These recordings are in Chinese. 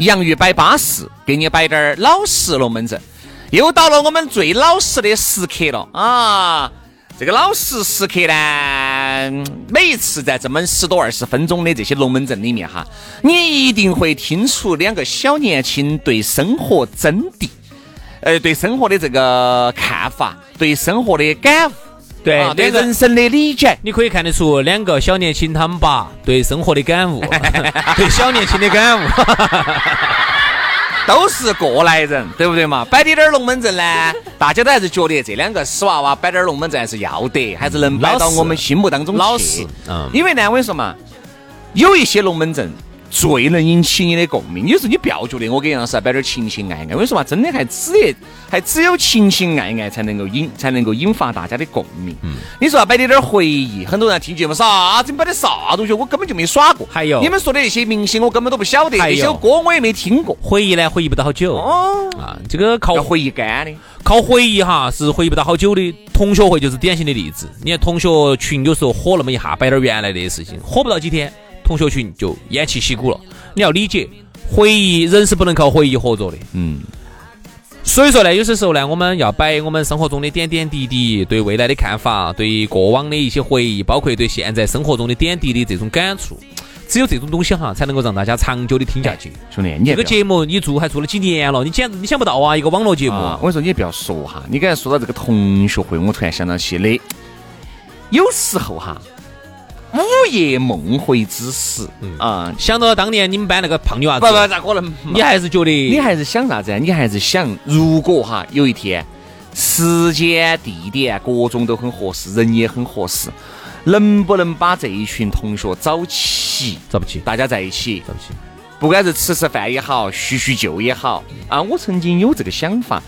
洋芋摆巴适，给你摆点儿老实龙门阵。又到了我们最老实的时刻了啊！这个老实时刻呢，每一次在这么十多二十分钟的这些龙门阵里面哈，你一定会听出两个小年轻对生活真谛，呃，对生活的这个看法，对生活的感悟。对，对人生的理解，你可以看得出两个小年轻他们爸对生活的感悟，对小年轻的感悟，都是过来人，对不对嘛？摆点点龙门阵呢，大家都还是觉得这两个死娃娃摆点龙门阵还是要得，还是能摆到我们心目当中老实。嗯，因为呢，我跟你说嘛，有一些龙门阵。最能引起你的共鸣。有时候你不要觉得我跟杨老师摆点情情爱爱，我跟你说嘛，真的还只得还只有情情爱爱才能够引才能够引发大家的共鸣。嗯，你说要摆点点回忆，很多人听节目啥子你摆的啥东西，我根本就没耍过。还有你们说的那些明星，我根本都不晓得，那些歌我也没听过。回忆呢，回忆不到好久。哦啊，这个靠回忆干的，靠回忆哈是回忆不到好久的。同学会就是典型的例子。你看同学群有时候火那么一下，摆点原来的事情，火不到几天。同学群就偃旗息鼓了。你要理解，回忆人是不能靠回忆活着的。嗯，所以说呢，有些时候呢，我们要摆我们生活中的点点滴滴，对未来的看法，对过往的一些回忆，包括对现在生活中的点滴的这种感触。只有这种东西哈，才能够让大家长久的听下去。兄弟，你这个节目你做还做了几年了？你简直你想不到啊！一个网络节目，我跟你说，你不要说哈。你刚才说到这个同学会，我突然想到起的，有时候哈。午夜梦回之时，啊，想到当年你们班那个胖女娃子，不不咋可能？你还是觉得，你还是想啥子？你还是想，如果哈有一天，时间、地点各种都很合适，人也很合适，能不能把这一群同学找齐？找不齐，大家在一起，找不齐。不管是吃吃饭也好，叙叙旧也好，啊，我曾经有这个想法。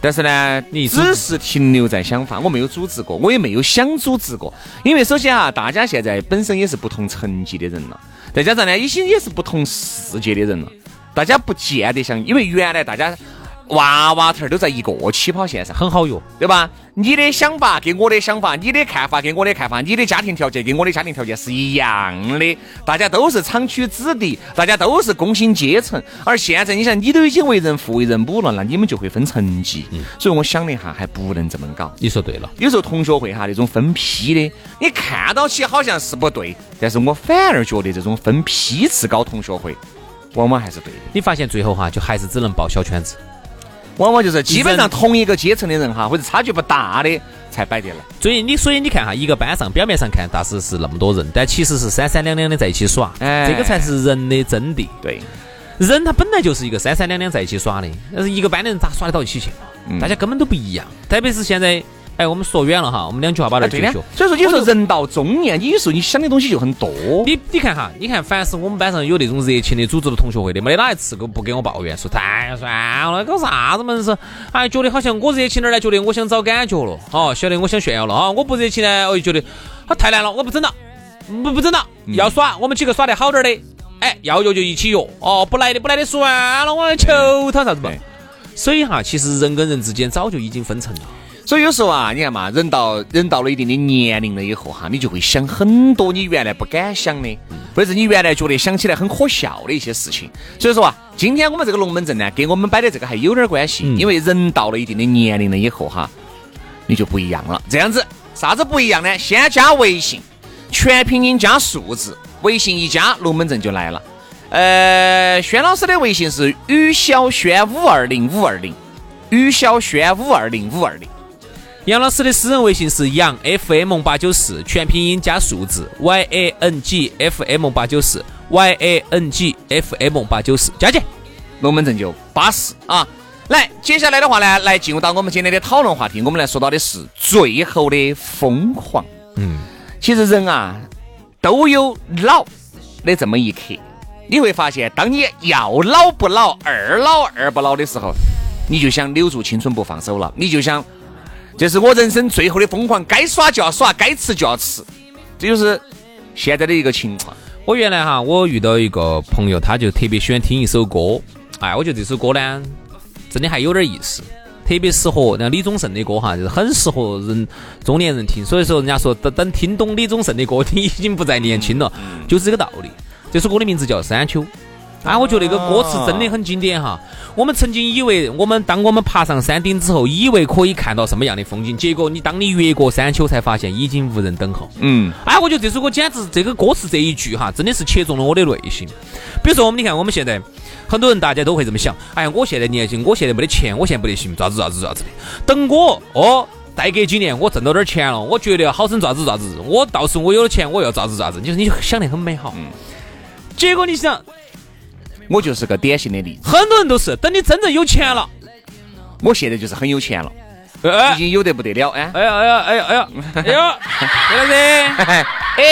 但是呢，你只是停留在想法，我没有组织过，我也没有想组织过。因为首先啊，大家现在本身也是不同层级的人了，再加上呢，一些也是不同世界的人了，大家不见得像，因为原来大家。娃娃头都在一个起跑线上，很好用，对吧？你的想法跟我的想法，你的看法跟我的看法，你的家庭条件跟我的家庭条件是一样的，大家都是厂区子弟，大家都是工薪阶层。而现在，你想，你都已经为人父为人母了，那你们就会分层级。所以我想了一下，还不能这么搞。你说对了，有时候同学会哈那种分批的，你看到起好像是不对，但是我反而觉得这种分批次搞同学会，往往还是对的。你发现最后哈，就还是只能报小圈子。往往就是基本上同一个阶层的人哈，或者差距不大的才摆得来。所以你所以你看哈，一个班上表面上看大师是那么多人，但其实是三三两两的在一起耍，哎这个才是人的真谛。对，人他本来就是一个三三两两在一起耍的，但是一个班的人咋耍得到一起去嘛大家根本都不一样，特别是现在。哎，我们说远了哈，我们两句话把它解决。所以说，有时候人到中年，你有时候你想的东西就很多。你你看哈，你看，凡是我们班上有那种热情的组织的同学会的，没得哪一次不给我抱怨，说太算了，搞啥子嘛是？哎，觉得好像我热情点呢，觉得我想找感觉了，哦，晓得我想炫耀了啊。我不热情呢，我就觉得他太难了，我不整了，不不整了。要耍，我们几个耍得好点的，哎，要约就一起约，哦，不来的不来的算了，我求他啥子嘛。所以哈，其实人跟人之间早就已经分层了。所以有时候啊，你看嘛，人到人到了一定的年龄了以后哈，你就会想很多你原来不敢想的，或者是你原来觉得想起来很可笑的一些事情。所以说啊，今天我们这个龙门阵呢，跟我们摆的这个还有点关系，因为人到了一定的年龄了以后哈，你就不一样了。这样子，啥子不一样呢？先加微信，全拼音加数字，微信一加，龙门阵就来了。呃，轩老师的微信是于小轩五二零五二零，于小轩五二零五二零。杨老师的私人微信是杨 FM 八九四，全拼音加数字 Y A N G F M 八九四 Y A N G F M 八九四，加起。龙门阵就巴适啊！来，接下来的话呢，来进入到我们今天的讨论话题，我们来说到的是最后的疯狂。嗯，其实人啊都有老的这么一刻，你会发现，当你要老不老、二老二不老的时候，你就想留住青春不放手了，你就想，这是我人生最后的疯狂，该耍就要耍，该吃就要吃，这就是现在的一个情况。我原来哈，我遇到一个朋友，他就特别喜欢听一首歌。哎，我觉得这首歌呢，真的还有点意思，特别适合那李宗盛的歌哈，就是很适合人中年人听。所以说，人家说等等听懂李宗盛的歌，你已经不再年轻了，就是这个道理。这首歌的名字叫《山丘》。啊，我觉得那个歌词真的很经典哈。我们曾经以为，我们当我们爬上山顶之后，以为可以看到什么样的风景，结果你当你越过山丘，才发现已经无人等候。嗯，哎，我觉得这首歌简直，这个歌词这一句哈，真的是切中了我的内心。比如说，我们你看，我们现在很多人大家都会这么想，哎呀，我现在年轻，我现在没得钱，我现在不得行，咋子咋子咋子的。等我哦，再隔几年，我挣到点钱了，我觉得好生咋子咋子，我到时候我有了钱，我要咋子咋子，就是你想得很美好。嗯。结果你想。我就是个典型的例子，很多人都是等你真正有钱了，我现在就是很有钱了，已经有得不得了哎！哎呀哎呀哎呀哎呀哎呀，杨 老师，哎，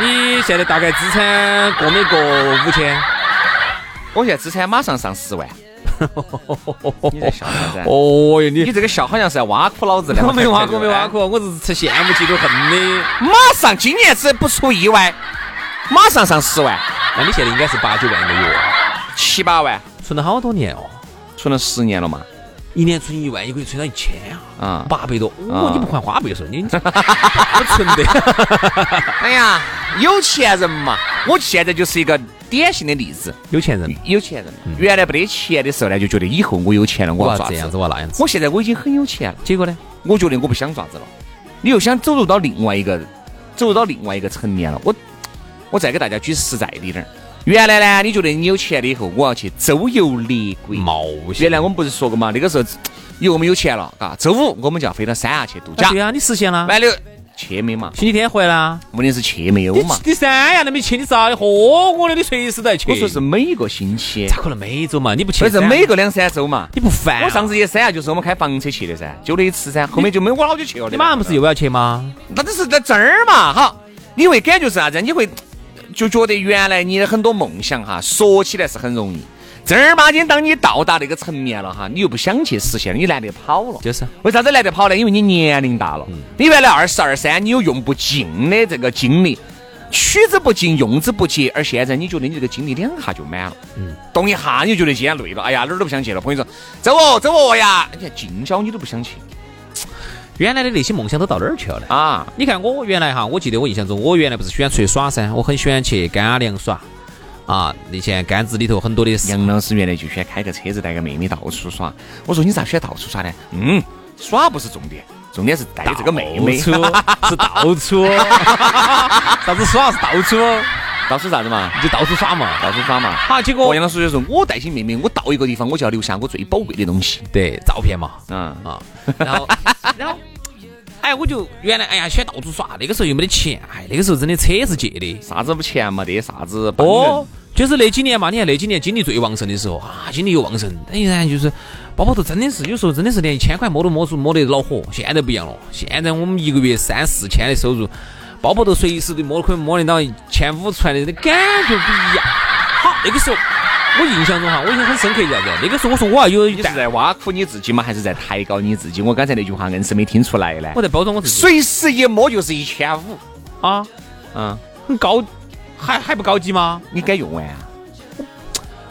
你现在大概资产过没过五千？我现在资产马上上十万。你在笑啥子？哦哟，你你这个笑好像是在挖苦老子的。我没挖苦，没挖苦，我是吃羡慕嫉妒恨的。马上今年子不出意外，马上上十万。那你现在应该是八九万一个月，七八万，存了好多年哦，存了十年了嘛，一年存一万，一个月存到一千啊，啊，八百多，哦，你不还花呗是你，我存的，哎呀，有钱人嘛，我现在就是一个典型的例子，有钱人，有钱人，原来没得钱的时候呢，就觉得以后我有钱了，我要这样子，我那样子，我现在我已经很有钱了，结果呢，我觉得我不想爪子了，你又想走入到另外一个，走入到另外一个层面了，我。我再给大家举实在的点儿。原来呢，你觉得你有钱了以后，我要去周游列国冒险。原来我们不是说过嘛，那个时候以后我们有钱了，嘎，周五我们就要飞到三亚去度假。对啊，你实现了。完了，去没嘛？星期天回来。问题是去没有嘛？你三亚都没去，你咋的？嚯，我的，你随时在去。我说是每个星期。咋可能每周嘛？你不去？不是每个两三周嘛？你不烦？我上次去三亚就是我们开房车去的噻，就那一次噻，后面就没我老久去了。你马上不是又要去吗？那只是在这儿嘛，哈，你会感觉是啥子？你会。就觉得原来你的很多梦想哈，说起来是很容易，正儿八经当你到达那个层面了哈，你又不想去实现，你懒得跑了。就是为啥子懒得跑呢？因为你年龄大了。你原来二十二三，你有用不尽的这个精力，取之不尽，用之不竭，而现在你觉得你这个精力两下就满了。嗯。动一下你就觉得今天累了，哎呀哪儿都不想去了。朋友说走哦走哦呀，你看近郊你都不想去。原来的那些梦想都到哪儿去了呢？啊！你看我原来哈，我记得我印象中，我原来不是喜欢出去耍噻，我很喜欢去甘凉耍。啊，那些杆子里头很多的。杨老师原来就喜欢开个车子带个妹妹到处耍。我说你咋喜欢到处耍呢？嗯，耍不是重点，重点是带这个妹妹。是到处。啥子耍是到处。到处啥子嘛？就到处耍嘛，到处耍嘛。好，结果杨老师就说，我带起妹妹，我到一个地方，我就要留下我最宝贵的东西。对，照片嘛。嗯啊。然后，然后，哎，我就原来，哎呀，喜欢到处耍。那个时候又没得钱，哎，那个时候真的车是借的，啥子不钱嘛，得啥子。哦，就是那几年嘛，你看那几年精力最旺盛的时候啊，精力又旺盛，等于呢就是包包头真的是有时候真的是连一千块摸都摸出摸得恼火。现在不一样了，现在我们一个月三四千的收入。包包头随时都摸可以摸得到千五出来的，那感觉不一样。好，那个时候我印象中哈，我印象很深刻，啥子？那个时候我说我要有，你是在挖苦你自己吗？还是在抬高你自己？我刚才那句话硬是没听出来呢。我在包装我自己。随时一摸就是一千五啊，嗯，很高，还还不高级吗？你敢用完啊？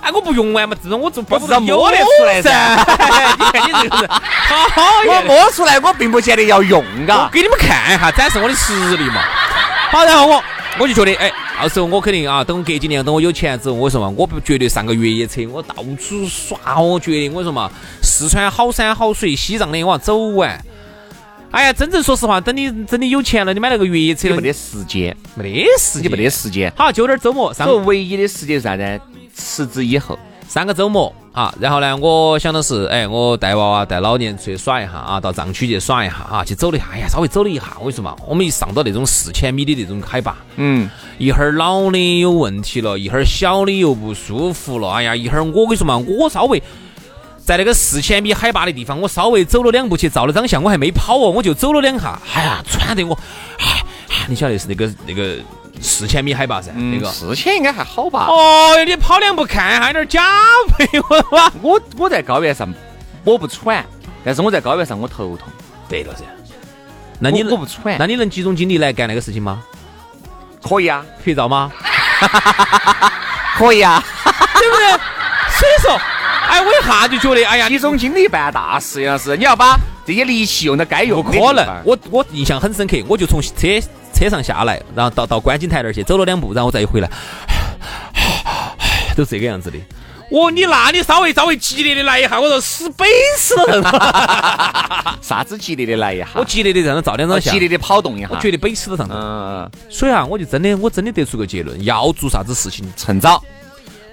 哎，我不用完嘛，这种我做不是摸得出来噻。你看你这个是，好，我摸出来，我并不见得要用，嘎，给你们看一下，展示我的实力嘛。好，然后我我就觉得，哎，到时候我肯定啊，等隔几年，等我有钱之后，我说嘛，我不绝对上个越野车，我到处耍，我决定，我说嘛，四川好山好水，西藏的我要走完。哎呀，真正说实话，等你真的有钱了，你买那个越野车你，没得时间，没得时间，没得时间。好，就点儿周末上所以唯一的时间是啥子？辞职以后，上个周末啊，然后呢，我想的是，哎，我带娃娃带老年出去耍一下啊，到藏区去耍一下啊，去走了一下，哎呀，稍微走了一下，我跟你说嘛，我们一上到那种四千米的那种海拔，嗯，一会儿老的有问题了，一会儿小的又不舒服了，哎呀，一会儿我跟你说嘛，我稍微在那个四千米海拔的地方，我稍微走了两步去照了张相，我还没跑哦，我就走了两下，哎呀，喘得我，哎，哎你晓得是那个那个四千米海拔噻，那个。四千应该还好吧？哦哟，你跑两步看，还有点假配我哇！我 我在高原上我不喘，但是我在高原上我头痛。对了噻，那你我我不喘那你能集中精力来干那个事情吗？可以啊，拍照吗？可以啊，对不对？所以说，哎，我一下就觉得，哎呀，集中精力办大事，杨老师，你要把这些力气用到该用不。可能。我我印象很深刻，我就从车车上下来，然后到到观景台那儿去走了两步，然后我再一回来，都这个样子的。哦，你那你稍微稍微激烈的来一下，我说死背死了 人。啥子激烈的来一下？我激烈的让他照两张相激，烈的跑动一下。我觉得背死了上头。嗯，所以啊，我就真的我真的得出个结论，要做啥子事情趁早。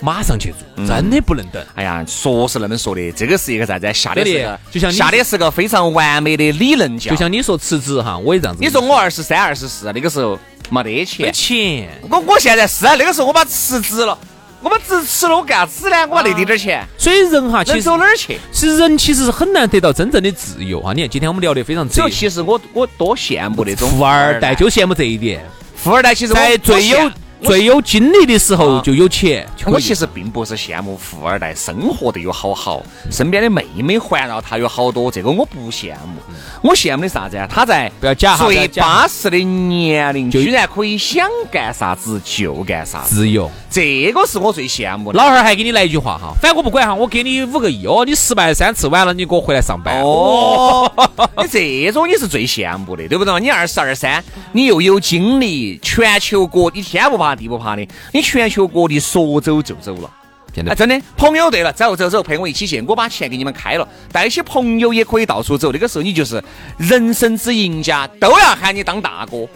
马上去做，真的不能等。哎呀，说是那么说的，这个是一个啥子？下的是个，就像你下的是个非常完美的理论家。就像你说辞职哈，我也这样子。你说我二十三、二十四那个时候没得钱没钱，我我现在是啊，那个时候我把辞职了，我把辞辞了，我干啥子呢？我把那点点钱所以人哈，其能实走哪儿去？其实人其实是很难得到真正的自由啊！你看今天我们聊得非常所哲以其实我我多羡慕那种富二代，就羡慕这一点，富二代，其实我在最有最有精力的时候啊就有钱。我其实并不是羡慕富二代生活的有好好，身边的妹妹环绕他有好多，这个我不羡慕。我羡慕的啥子啊？他在不要假哈最巴适的年龄，居然可以想干啥子就干啥子，自由。这个是我最羡慕的。老汉儿还给你来一句话哈，反正我不管哈，我给你五个亿哦，你失败三次完了，你给我回来上班。哦，你这种你是最羡慕的，对不对？你二十二三，你又有精力，全球各地天不怕地不怕的，你全球各地说走就走了。哎，现在真的，朋友对了，走走走，陪我一起去，我把钱给你们开了，带些朋友也可以到处走。那个时候你就是人生之赢家，都要喊你当大哥，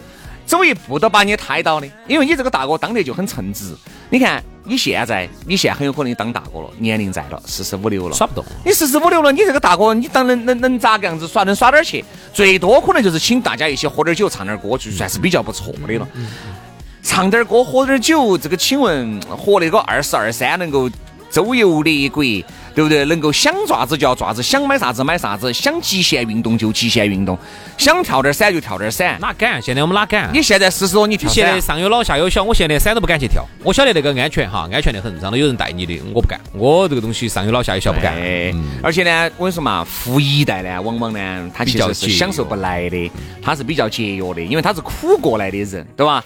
走一步都把你抬到的，因为你这个大哥当得就很称职。你看你现在，你现在很有可能当大哥了，年龄在了，四十五六了，耍不动。你四十五六了，你这个大哥，你当能能能咋个样子耍？能耍点去？最多可能就是请大家一起喝点酒，唱点歌，就算是比较不错的了。唱点歌，喝点酒，这个请问和那个二十二三能够周游列国，对不对？能够想爪子就要爪子，想买啥子买啥子，想极限运动就极限运动，想跳点伞就跳点伞。哪敢？现在我们哪敢？你现在四十多，你跳现在，上有老下有小，我现在连伞都不敢去跳。我晓得那个安全哈，安全得很，上头有人带你的，我不干。我这个东西上有老下有小不干。哎，而且呢，我跟你说嘛，富一代呢，往往呢，他其实是享受不来的，他是比较节约的，因为他是苦过来的人，对吧？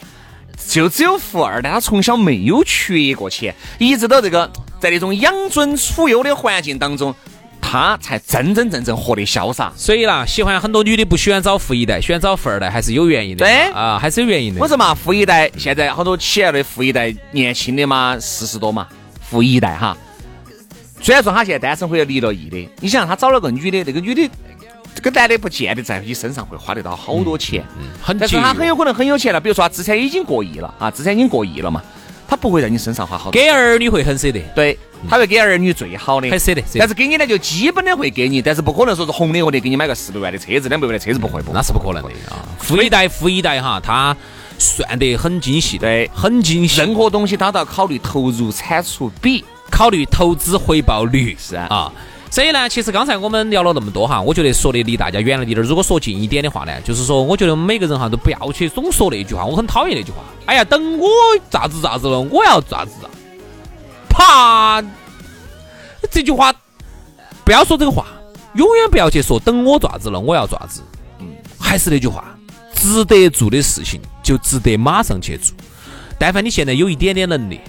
就只有富二代，他从小没有缺过钱，一直到这个在那种养尊处优的环境当中，他才真真正正活得潇洒。所以啦，喜欢很多女的不喜欢找富一代，喜欢找富二代，还是有原因的。对啊，还是有原因的。我说嘛，富一代现在好多企业的富一代，年轻的嘛，四十多嘛，富一代哈。虽然说他现在单身或者离了异的，你想他找了个女的，那个女的这个男的不见得在你身上会花得到好多钱，很但是。他很有可能很有钱了，比如说他资产已经过亿了啊，资产已经过亿了嘛，他不会在你身上花好多。给儿女会很舍得，对，他会给儿女最好的，很舍得。但是给你呢，就基本的会给你，但是不可能说是红的我得给你买个四百万的车子、两百万的车子，不会不。那是不可能的啊！富一代，富一代哈，他算得很精细，对很精细。任何东西他都要考虑投入产出比。考虑投资回报率是啊啊。所以呢，其实刚才我们聊了那么多哈，我觉得说的离大家远了一点儿。如果说近一点的话呢，就是说，我觉得每个人哈都不要去总说那句话，我很讨厌那句话。哎呀，等我咋子咋子了，我要咋子啊？啪！这句话不要说这个话，永远不要去说等我爪子了，我要爪子。嗯，还是那句话，值得做的事情就值得马上去做。但凡你现在有一点点能力，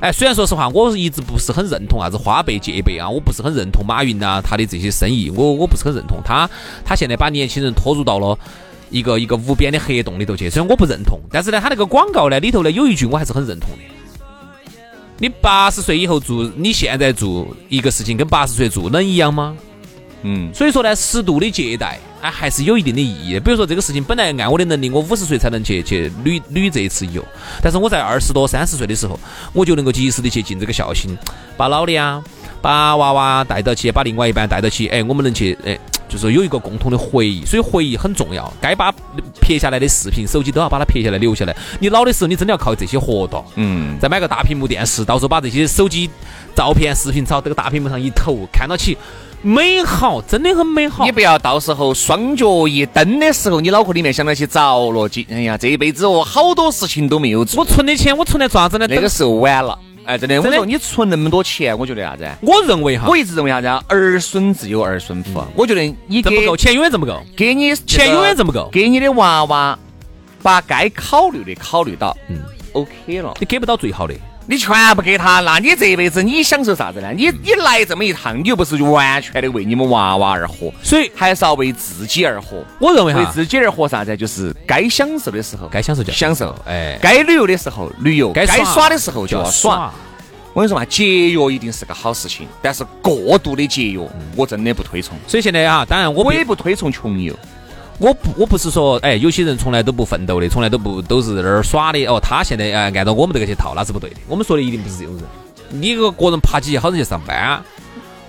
哎，虽然说实话，我一直不是很认同啥子花呗借呗啊，我不是很认同马云呐、他的这些生意，我我不是很认同他，他现在把年轻人拖入到了一个一个无边的黑洞里头去，虽然我不认同，但是呢，他那个广告呢里头呢有一句我还是很认同的。你八十岁以后做，你现在做一个事情跟八十岁做能一样吗？嗯，所以说呢，适度的借贷啊，还是有一定的意义。比如说这个事情本来按我的能力，我五十岁才能去去旅旅这一次游，但是我在二十多、三十岁的时候，我就能够及时的去尽这个孝心，把老的啊，把娃娃带到起，把另外一半带到起，哎，我们能去，哎，就是有一个共同的回忆，所以回忆很重要。该把拍下来的视频、手机都要把它拍下来留下来。你老的时候，你真的要靠这些活动，嗯，再买个大屏幕电视，到时候把这些手机照片、视频朝这个大屏幕上一投，看到起。美好，真的很美好。你不要到时候双脚一蹬的时候，你脑壳里面想到起着了，今哎呀，这一辈子哦，好多事情都没有做。我存的钱，我存来做啥子呢？那个时候晚了。哎，真的，我说你存那么多钱，我觉得啥子？我认为哈，我一直认为啥子？儿孙自有儿孙福。我觉得你挣不够，钱永远挣不够。给你钱永远挣不够。给你的娃娃，把该考虑的考虑到，嗯，OK 了。你给不到最好的。你全部给他，那你这一辈子你享受啥子呢？你你来这么一趟，你又不是完全的为你们娃娃而活，所以还是要为自己而活。我认为哈，为自己而活啥子？就是该享受的时候该享受就享受，哎，该旅游的时候旅游，该耍的时候就要耍。我跟你说嘛，节约一定是个好事情，但是过度的节约，我真的不推崇。所以现在啊，当然我我也不推崇穷游。我不，我不是说，哎，有些人从来都不奋斗的，从来都不都是在那儿耍的。哦，他现在哎，按照我们这个去套，那是不对的。我们说的一定不是这种人。你个个人爬起去好生去上班。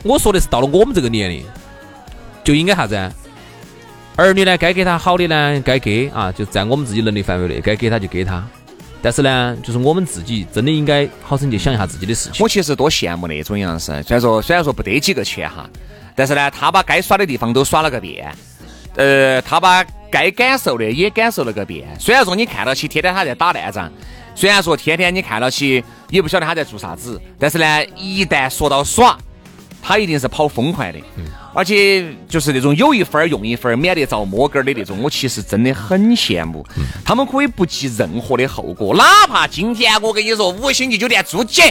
我说的是到了我们这个年龄，就应该啥子？儿女呢，该给他好的呢，该给啊，就在我们自己能力范围内，该给他就给他。但是呢，就是我们自己真的应该好生去想一下自己的事情。我其实多羡慕那种样子，虽然说虽然说不得几个钱哈，但是呢，他把该耍的地方都耍了个遍。呃，他把该感受的也感受了个遍。虽然说你看到起天天他在打烂仗，虽然说天天你看到起也不晓得他在做啥子，但是呢，一旦说到耍，他一定是跑疯快的。而且就是那种有一分用一分，免得遭摸根儿的那种，我其实真的很羡慕。他们可以不计任何的后果，哪怕今天我跟你说五星级酒店住起，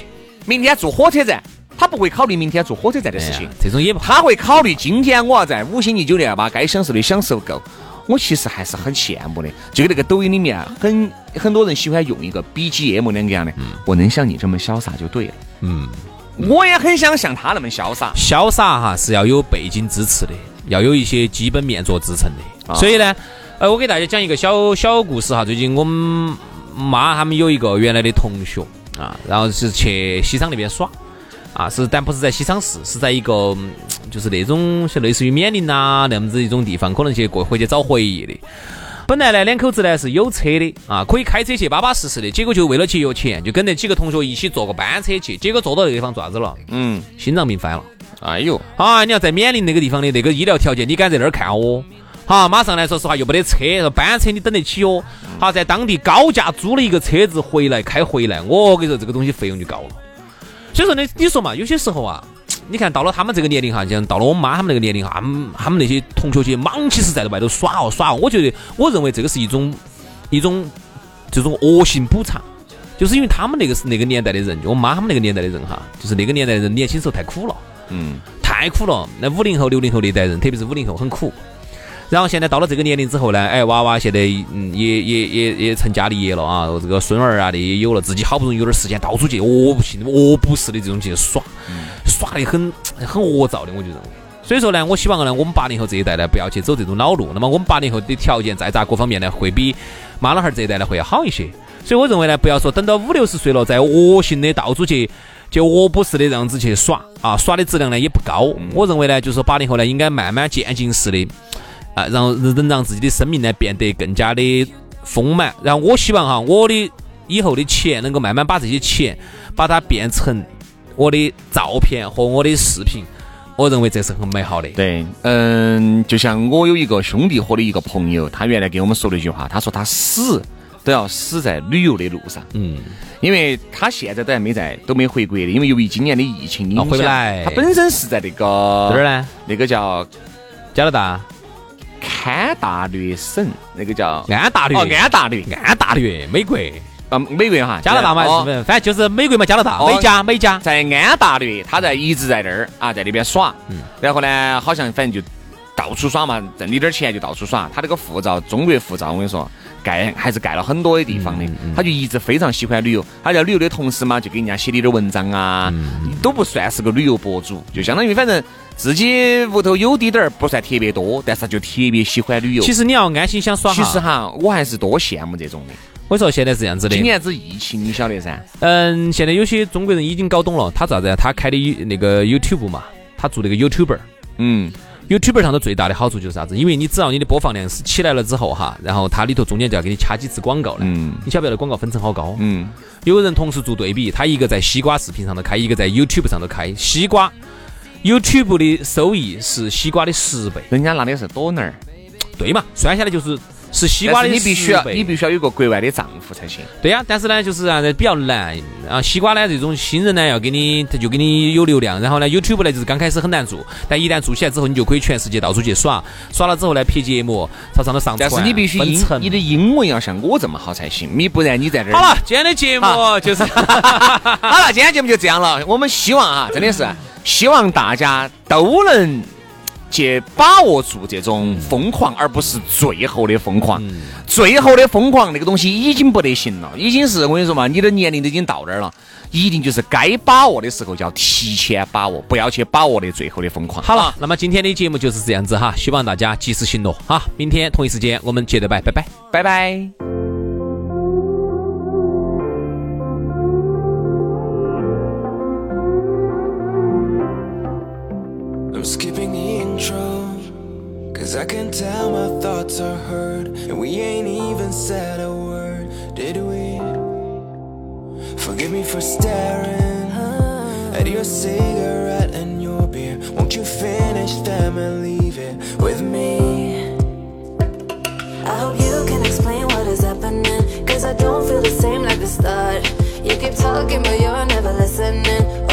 明天住火车站。他不会考虑明天坐火车站的事情，这种也不，他会考虑今天我要在五星级酒店把该享受的享受够。我其实还是很羡慕的，就跟那个抖音里面很很多人喜欢用一个 BGM 两个样的，嗯我能像你这么潇洒就对了。嗯，我也很想像他那么潇洒。潇洒哈是要有背景支持的，要有一些基本面做支撑的。所以呢，呃，我给大家讲一个小小故事哈。最近我们妈他们有一个原来的同学啊，然后是去西昌那边耍。啊，是，但不是在西昌市，是在一个就是那种像类似于冕宁啊那样子一种地方，可能去过回去找回忆的。本来呢，两口子呢是有车的啊，可以开车去巴巴适适的。结果就为了节约钱，就跟那几个同学一起坐个班车去。结果坐到那个地方做啥子了？嗯，心脏病犯了。哎呦，啊，你要在冕宁那个地方的那个医疗条件，你敢在那儿看哦？好，马上来说实话又没得车，班车你等得起哦？好，在当地高价租了一个车子回来开回来，我跟你说这个东西费用就高了。所以说呢，你说嘛，有些时候啊，你看到了他们这个年龄哈，像到了我妈他们那个年龄哈，他们他们那些同学些忙起实在在外头耍哦耍哦，我觉得我认为这个是一种一种这种恶性补偿，就是因为他们那个是那个年代的人，就我妈他们那个年代的人哈，就是那个年代的人年轻时候太苦了，嗯，太苦了。那五零后、六零后那代人，特别是五零后很苦。然后现在到了这个年龄之后呢，哎，娃娃现在嗯也也也也成家立业了啊，这个孙儿啊的也有了，自己好不容易有点时间，到处去哦不行，哦不是的这种去耍，耍的很很恶躁的，我就认为。所以说呢，我希望呢，我们八零后这一代呢，不要去走这种老路。那么我们八零后的条件再咋各方面呢，会比妈老汉儿这一代呢会要好一些。所以我认为呢，不要说等到五六十岁了，再恶性的到处去就恶不是的这样子去耍啊，耍的质量呢也不高。我认为呢，就是说八零后呢，应该慢慢渐进式的。啊，然后能让自己的生命呢变得更加的丰满。然后我希望哈，我的以后的钱能够慢慢把这些钱，把它变成我的照片和我的视频。我认为这是很美好的。对，嗯，就像我有一个兄弟伙的一个朋友，他原来给我们说了一句话，他说他死都要死在旅游的路上。嗯，因为他现在都还没在，都没回国的，因为由于今年的疫情影响，回不来。他本身是在那个哪儿呢？那个叫加拿大。安大略省那个叫安大略，哦，安大略，安大略，美国，啊，美国哈，加拿大嘛，是反正就是美国嘛，加拿大，美加，美加，在安大略，他在一直在那儿啊，在那边耍，嗯，然后呢，好像反正就到处耍嘛，挣你点钱就到处耍，他这个护照，中国护照，我跟你说。盖还是盖了很多的地方的，他就一直非常喜欢旅游。他在旅游的同时嘛，就给人家写点点文章啊，都不算是个旅游博主，就相当于反正自己屋头有滴点儿，不算特别多，但是就特别喜欢旅游。其实你要安心想耍哈，其实哈，我还是多羡慕这种的。我说现在是这样子的，今年子疫情你晓得噻？嗯，现在有些中国人已经搞懂了，他咋子？他开的那个 YouTube 嘛，他做那个 YouTuber。嗯。YouTube 上头最大的好处就是啥子？因为你只要你的播放量是起来了之后哈，然后它里头中间就要给你掐几次广告了。嗯。你晓不晓得广告分成好高？嗯。有人同时做对比，他一个在西瓜视频上头开，一个在 YouTube 上头开。西瓜 YouTube 的收益是西瓜的十倍。人家拿的是多儿。对嘛？算下来就是。是西瓜的你必须要，你必须要有个国外的丈夫才行。对呀，但是呢，就是啊，比较难啊。西瓜呢，这种新人呢，要给你，他就给你有流量。然后呢，YouTube 呢，就是刚开始很难做，但一旦做起来之后，你就可以全世界到处去耍。耍了之后呢，拍节目，朝上头上传。但是你必须英，你的英文要像我这么好才行。你不然你在这儿。好了，今天的节目 就是。好了，今天节目就这样了。我们希望啊，真的是希望大家都能。去把握住这种疯狂，而不是最后的疯狂。最后的疯狂那个东西已经不得行了，已经是我跟你说嘛，你的年龄都已经到那儿了，一定就是该把握的时候就要提前把握，不要去把握的最后的疯狂。好了，那么今天的节目就是这样子哈，希望大家及时行乐哈。明天同一时间我们接着拜，拜拜，拜拜。I can tell my thoughts are heard And we ain't even said a word, did we? Forgive me for staring At your cigarette and your beer Won't you finish them and leave it with me? I hope you can explain what is happening Cause I don't feel the same like the start You keep talking but you're never listening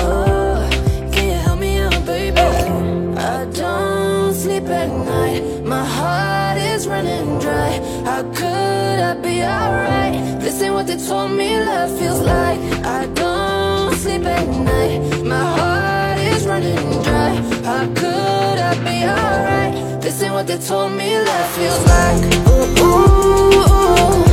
be alright? This ain't what they told me love feels like. I don't sleep at night. My heart is running dry. How could I be alright? This ain't what they told me love feels like. Ooh, ooh,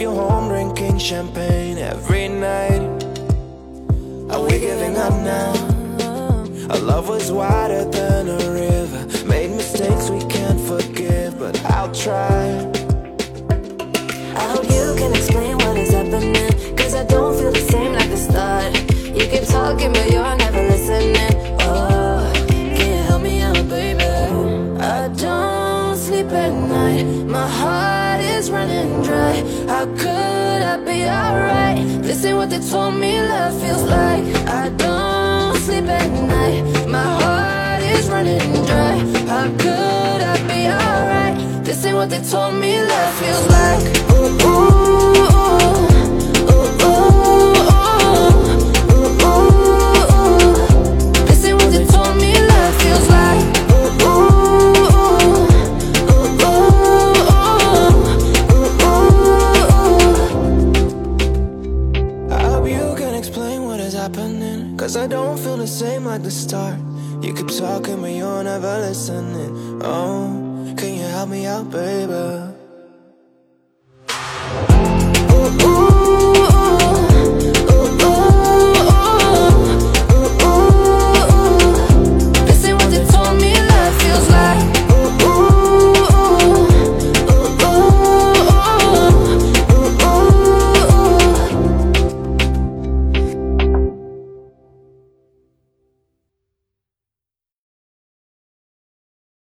you home drinking champagne every night Are we giving up now? Our love was wider They told me love feels like I don't sleep at night. My heart is running dry. How could I be alright? This ain't what they told me love feels like. Ooh, ooh, ooh, listening Oh, can you help me out baby?